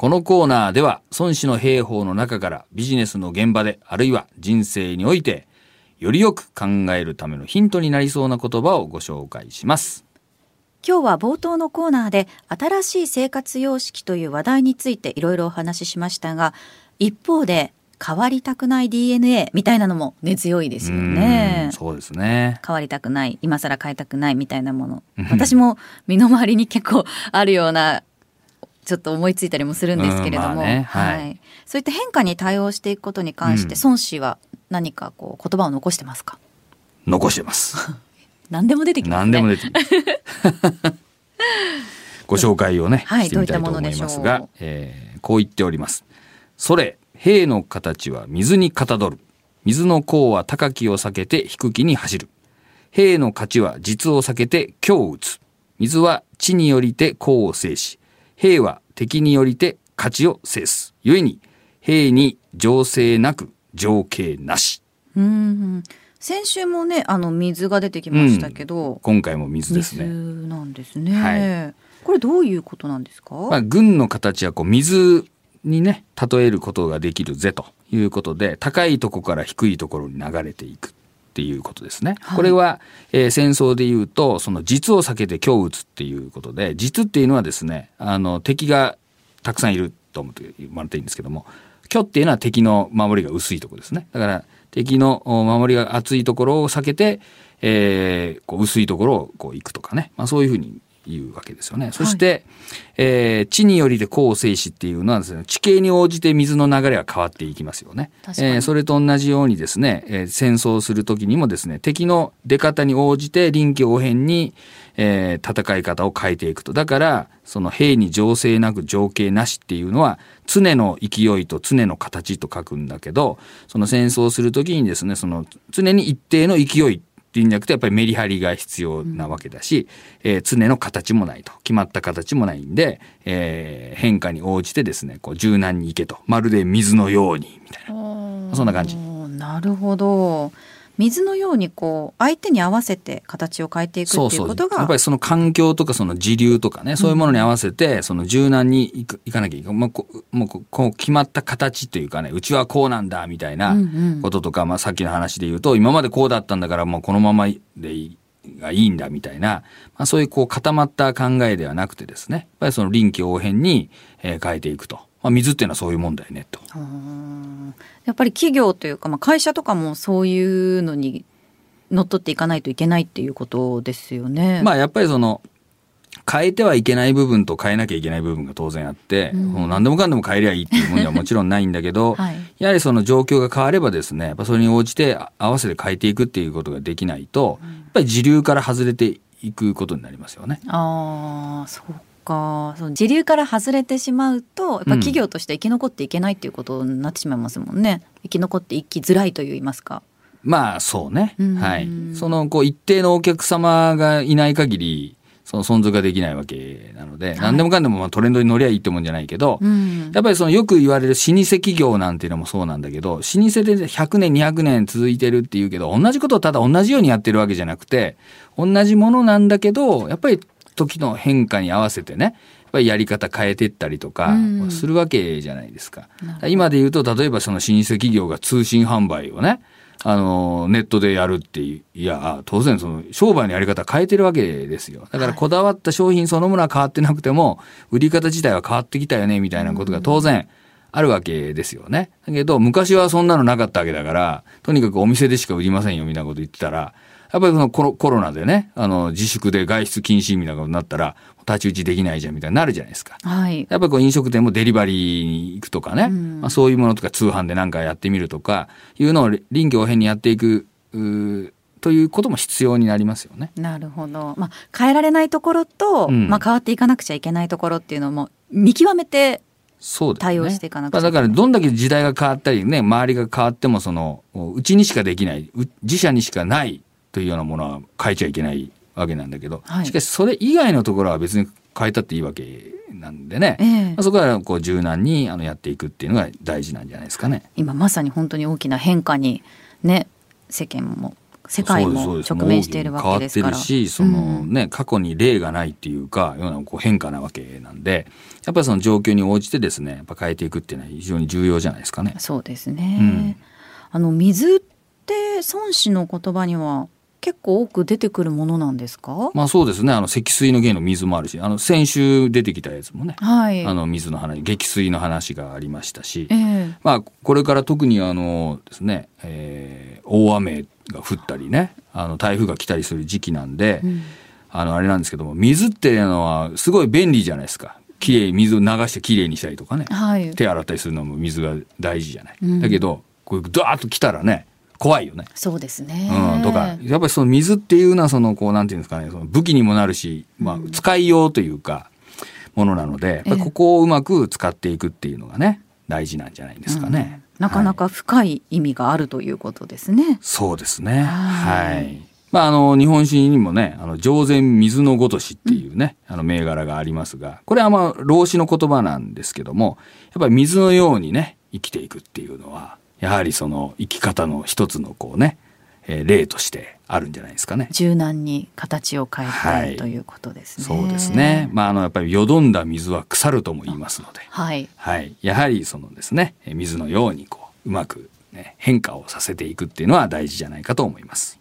このコーナーでは孫子の兵法の中からビジネスの現場であるいは人生においてよりよく考えるためのヒントになりそうな言葉をご紹介します。今日は冒頭のコーナーで新しい生活様式という話題についていろいろお話ししましたが一方で変わりたくない DNA みたいなのも根強いですよねうん。そうですね。変わりたくない今更変えたくないみたいなもの私も身の回りに結構あるようなちょっと思いついたりもするんですけれども、うんまあねはいそういった変化に対応していくことに関して、うん孫子は何かこう言葉を残してますか？残してます。何でも出てきますね何でも出て。ご紹介をね、はいしてみたいと思いますがどういったものでしょう、えーこう言っております。それ、兵の形は水にかたどる。水の甲は高きを避けて低きに走る。兵の勝ちは実を避けて強を打つ。水は地によりて甲を制し、兵は敵によりて勝ちを制す。故に、兵に情勢なく情景なし。うん先週もねあの水が出てきましたけど、今回も水ですね。水なんですね、はこれどういうことなんですか、まあ、軍の形はこう水にね例えることができるぜということで高いところから低いところに流れていくっていうことですね。はいこれは、えー戦争で言うとその実を避けて虚を打つっていうことで実っていうのはですねあの敵がたくさんいると思ってもらっていいんですけども虚っていうのは敵の守りが薄いところですね。だから敵のお守りが厚いところを避けて、えーこう薄いところをこう行くとかね、まあ、そういうふうに言うわけですよね。そして、えー地によりで甲を制しっていうのはですね、地形に応じて水の流れは変わっていきますよね。えーそれと同じようにですね、えー戦争する時にもですね、敵の出方に応じて臨機応変に、えー戦い方を変えていくと。だから、その兵に情勢なく情景なしっていうのは、常の勢いと常の形と書くんだけど、その戦争する時にですね、その常に一定の勢いっていうんじゃなくてやっぱりメリハリが必要なわけだし、えー常の形もないと。決まった形もないんで、えー変化に応じてですねこう柔軟にいけと。まるで水のようにみたいな。そんな感じ。なるほど水のようにこう相手に合わせて形を変えていくっていうことがやっぱりその環境とかその時流とかねそういうものに合わせてその柔軟にいくいかなきゃいけない、まあ、こもうここう決まった形というかねうちはこうなんだみたいなうんうん。こととか、まあ、さっきの話で言うと今までこうだったんだからもうこのままでいいがいいんだみたいな、まあ、そういうこう固まった考えではなくてですねやっぱりその臨機応変に、えー変えていくと、まあ、水っていうのはそういうもんだよねと。うんやっぱり企業というか、まあ、会社とかもそういうのに乗っ取っていかないといけないっていうことですよね。まあやっぱりその変えてはいけない部分と変えなきゃいけない部分が当然あって、うんもう何でもかんでも変えりゃいいっていうもんではもちろんないんだけど、はいやはりその状況が変わればですねやっぱそれに応じてあ合わせて変えていくっていうことができないと、やっぱり時流から外れていくことになりますよね。ああそうかその時流から外れてしまうとやっぱ企業として生き残っていけないっていうことになってしまいますもんね。生き残っていきづらいと言いますか。まあそうね、うん。はい、そのこう一定のお客様がいない限りその存続ができないわけなので、何でもかんでもまあトレンドに乗りゃいいってもんじゃないけど、うん。やっぱりそのよく言われる老舗企業なんていうのもそうなんだけど、老舗で100年200年続いてるっていうけど、同じことをただ同じようにやってるわけじゃなくて、同じものなんだけど、やっぱり時の変化に合わせてね、やっぱりやり方変えてったりとかうんするわけじゃないですか。なるほど今で言うと、例えばその老舗企業が通信販売をね、あの、ネットでやるっていう、いや、当然その商売のやり方変えてるわけですよ。だからこだわった商品そのものは変わってなくても、売り方自体は変わってきたよね、みたいなことが当然あるわけですよね。だけど、昔はそんなのなかったわけだから、とにかくお店でしか売りませんよ、みたいなこと言ってたら、やっぱりそのコロコロナでね、あの、自粛で外出禁止みたいなことになったら、太刀打ちできないじゃん、みたいになるじゃないですか。はいやっぱりこう飲食店もデリバリーに行くとかね、うんまあ、そういうものとか通販で何かやってみるとかいうのを臨機応変にやっていくということも必要になりますよね。なるほど、まあ、変えられないところと、うんまあ、変わっていかなくちゃいけないところっていうのも見極めてそうですね。対応していかなくちゃまあ、だからどんだけ時代が変わったりね周りが変わってもそのうちにしかできないう自社にしかないというようなものは変えちゃいけないわけなんだけど、はいしかしそれ以外のところは別に変えたっていいわけなんでね、ええまあ、そこはこう柔軟にあのやっていくっていうのが大事なんじゃないですかね。今まさに本当に大きな変化にね世間も世界も直面しているわけですから。変わってるし、そのね、うん、過去に例がないっていうか、ようなこう変化なわけなんで、やっぱりその状況に応じてですね、やっぱ変えていくっていうのは非常に重要じゃないですかね。そうですね。うん、あの水って孫子の言葉には結構多く出てくるものなんですか？まあそうですね。あの、積水の芸の水もあるし、あの、先週出てきたやつもね、はい、あの、水の話、激水の話がありましたし、えー、まあ、これから特にあのですね、えー、大雨が降ったりね、あの、台風が来たりする時期なんで、うん、あの、あれなんですけども、水っていうのはすごい便利じゃないですか。きれい、水を流してきれいにしたりとかね、はい、手洗ったりするのも水が大事じゃない。うん、だけど、こう、ドワーッと来たらね、怖いよね。そうですね。うん、とか、やっぱりその水っていうのは、その、こう、なんていうんですかね、その武器にもなるし、まあ、使いようというか、ものなので、やっぱここをうまく使っていくっていうのがね、大事なんじゃないですかね。うん、なかなか深い意味があるということですね。はい、そうですね。はい。まあ、あの、日本史にもね、あの、上善水のごとしっていうね、うん、あの、銘柄がありますが、これはまあ、老子の言葉なんですけども、やっぱり水のようにね、生きていくっていうのは、やはりその生き方の一つのこうね、えー、例としてあるんじゃないですかね。柔軟に形を変えて、はい、ということですね。そうですね。まああのやっぱりよどんだ水は腐るとも言いますので、はい、はい、やはりそのですね水のようにこううまく、ね、変化をさせていくっていうのは大事じゃないかと思います。